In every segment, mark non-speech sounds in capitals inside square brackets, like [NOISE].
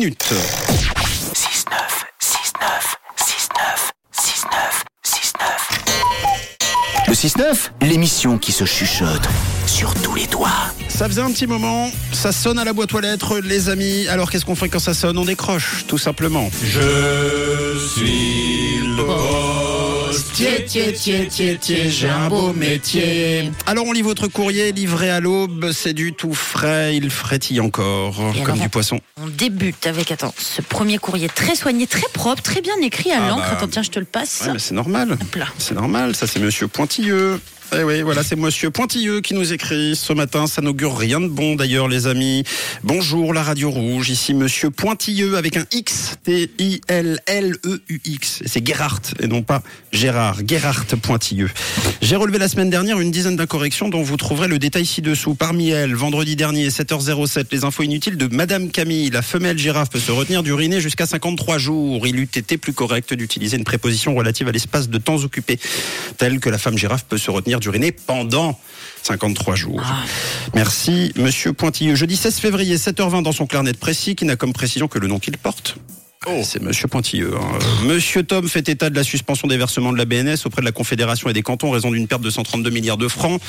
minutes. 6-9, 6-9, 6-9, 6-9, 6-9. Le 6-9, l'émission qui se chuchote sur tous les doigts. Ça faisait un petit moment, ça sonne à la boîte aux lettres, les amis. Alors qu'est-ce qu'on fait quand ça sonne? On décroche, tout simplement. Je suis le Tiens, tiens, tiens, tiens, tiens, j'ai un beau métier. Alors on lit votre courrier livré à l'aube, c'est du tout frais, il frétille encore, Et comme alors, du poisson. On débute avec, attends, ce premier courrier très soigné, très propre, très bien écrit à Ah l'encre. bah. Attends, tiens, je te le passe. Ouais, mais c'est normal. C'est normal, ça c'est monsieur Pointilleux. Eh oui, voilà, c'est monsieur Pointilleux qui nous écrit ce matin. Ça n'augure rien de bon d'ailleurs, les amis. Bonjour, la radio rouge. Ici monsieur Pointilleux avec un X. T-I-L-L-E-U-X. C'est Gerhardt et non pas Gérard. Gerhardt Pointilleux. J'ai relevé la semaine dernière une dizaine d'incorrections dont vous trouverez le détail ci-dessous. Parmi elles, vendredi dernier, 7h07, les infos inutiles de madame Camille. La femelle girafe peut se retenir d'uriner jusqu'à 53 jours. Il eût été plus correct d'utiliser une préposition relative à l'espace de temps occupé, telle que la femme girafe peut se retenir d'uriner pendant 53 jours. Merci, monsieur Pointilleux. Jeudi 16 février, 7h20 dans son clarnet précis, qui n'a comme précision que le nom qu'il porte. C'est Monsieur Pointilleux. hein. Euh, Monsieur Tom fait état de la suspension des versements de la BNS auprès de la Confédération et des cantons en raison d'une perte de 132 milliards de francs.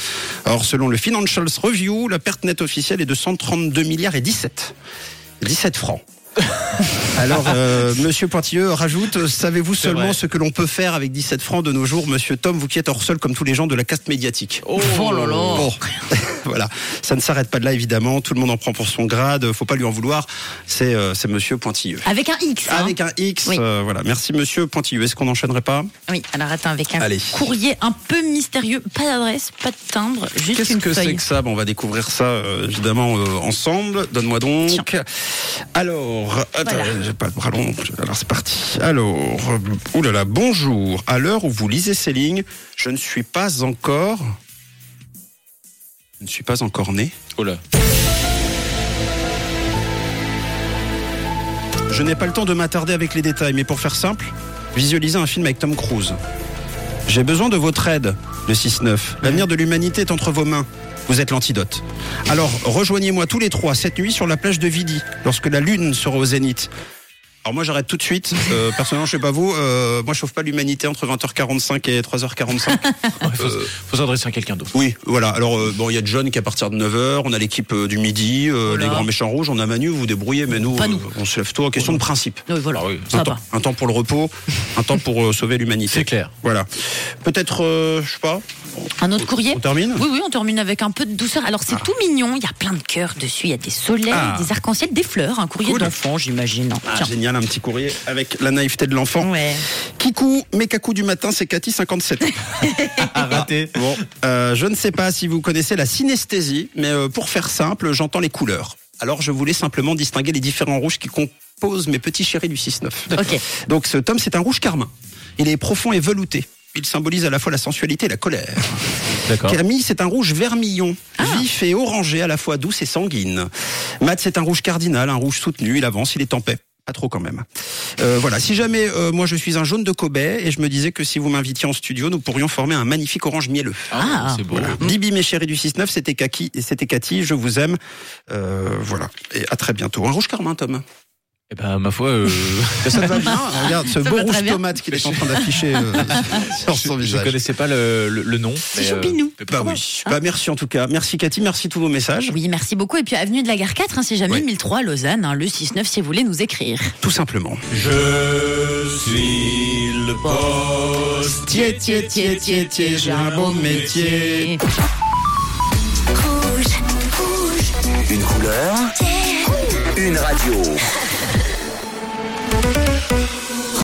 Or, selon le Financials Review, la perte nette officielle est de 132 milliards et 17. 17 francs. [LAUGHS] Alors, euh, [LAUGHS] Monsieur Pointilleux rajoute, savez-vous seulement vrai. ce que l'on peut faire avec 17 francs de nos jours, Monsieur Tom, vous qui êtes hors sol comme tous les gens de la caste médiatique? Oh là là. Bon, [LAUGHS] voilà, ça ne s'arrête pas de là évidemment. Tout le monde en prend pour son grade. Faut pas lui en vouloir. C'est euh, c'est Monsieur Pointilleux. Avec un X. hein. Avec un X, Oui. euh, voilà. Merci Monsieur Pointilleux. Est-ce qu'on n'enchaînerait pas? Oui, alors attends, avec un Allez. courrier un peu mystérieux. Pas d'adresse, pas de timbre, juste Qu'est-ce que c'est que ça? Bon, On va découvrir ça euh, évidemment euh, ensemble. Donne-moi donc. Alors, attends, Voilà. J'ai pas le bras long. Alors c'est parti. Alors, euh, oulala, bonjour. À l'heure où vous lisez ces lignes, je ne suis pas encore. Je ne suis pas encore né. Oh là. Je n'ai pas le temps de m'attarder avec les détails, mais pour faire simple, visualisez un film avec Tom Cruise. J'ai besoin de votre aide, le 6-9. L'avenir de l'humanité est entre vos mains. Vous êtes l'antidote. Alors, rejoignez-moi tous les trois cette nuit sur la plage de Vidi, lorsque la lune sera au zénith. Alors moi j'arrête tout de suite. Euh, personnellement je sais pas vous, euh, moi je sauve pas l'humanité entre 20h45 et 3h45. Il [LAUGHS] faut, faut s'adresser à quelqu'un d'autre. Oui, voilà. Alors euh, bon, il y a John qui à partir de 9h, on a l'équipe euh, du midi, euh, Voilà. les grands méchants rouges, on a Manu, vous vous débrouillez, mais nous, Pas nous. euh, on se lève tôt. Question de principe. Oui, voilà, Ah oui. ça un, temps, va. un temps pour le repos, un temps pour euh, sauver l'humanité. C'est clair. Voilà. Peut-être, euh, je sais pas. Un autre courrier On termine? Oui, oui, on termine avec un peu de douceur. Alors, c'est tout mignon. Il y a plein de cœurs dessus. Il y a des soleils, Ah. des arcs-en-ciel, des fleurs. Un courrier Cool. d'enfant, j'imagine. Ah, Tiens. Génial, un petit courrier avec la naïveté de l'enfant. Ouais. Kikou, mes cacous du matin, c'est Cathy, 57 ans. [LAUGHS] À rater. Bon, euh, je ne sais pas si vous connaissez la synesthésie, mais euh, pour faire simple, j'entends les couleurs. Alors je voulais simplement distinguer les différents rouges qui composent mes petits chéris du 6-9. Ok. Donc ce tome, c'est un rouge carmin. Il est profond et velouté. Il symbolise à la fois la sensualité et la colère. Camille, c'est un rouge vermillon, vif et orangé, à la fois douce et sanguine. Matt, c'est un rouge cardinal, un rouge soutenu. Il avance, il est en paix. Pas trop quand même. Euh, voilà. Si jamais euh, moi je suis un jaune de Kobe et je me disais que si vous m'invitiez en studio, nous pourrions former un magnifique orange mielleux. Ah. c'est beau. Voilà. Bibi, mes chéris du 6-9, c'était Kaki, c'était Cathy, je vous aime. Euh, voilà. Et à très bientôt. Un rouge carmin, Tom. Eh ben, ma foi, euh, [LAUGHS] Ça te va bien? Regarde ce Ça beau rouge tomate qu'il est en train d'afficher euh, [LAUGHS] sur son je, je visage. connaissais pas le, le, le nom. C'est euh, choupinou. mais Bah oui. Bah merci en tout cas. Merci Cathy, merci tous vos messages. Oui, merci beaucoup. Et puis, avenue de la Gare 4, hein, c'est jamais Oui. 1003 à Lausanne. hein, le 6-9 si vous voulez nous écrire. Tout simplement. Je suis le poste. Tiens, tiens, tiens, tiens, tiens, j'ai un beau métier. Une couleur, une radio.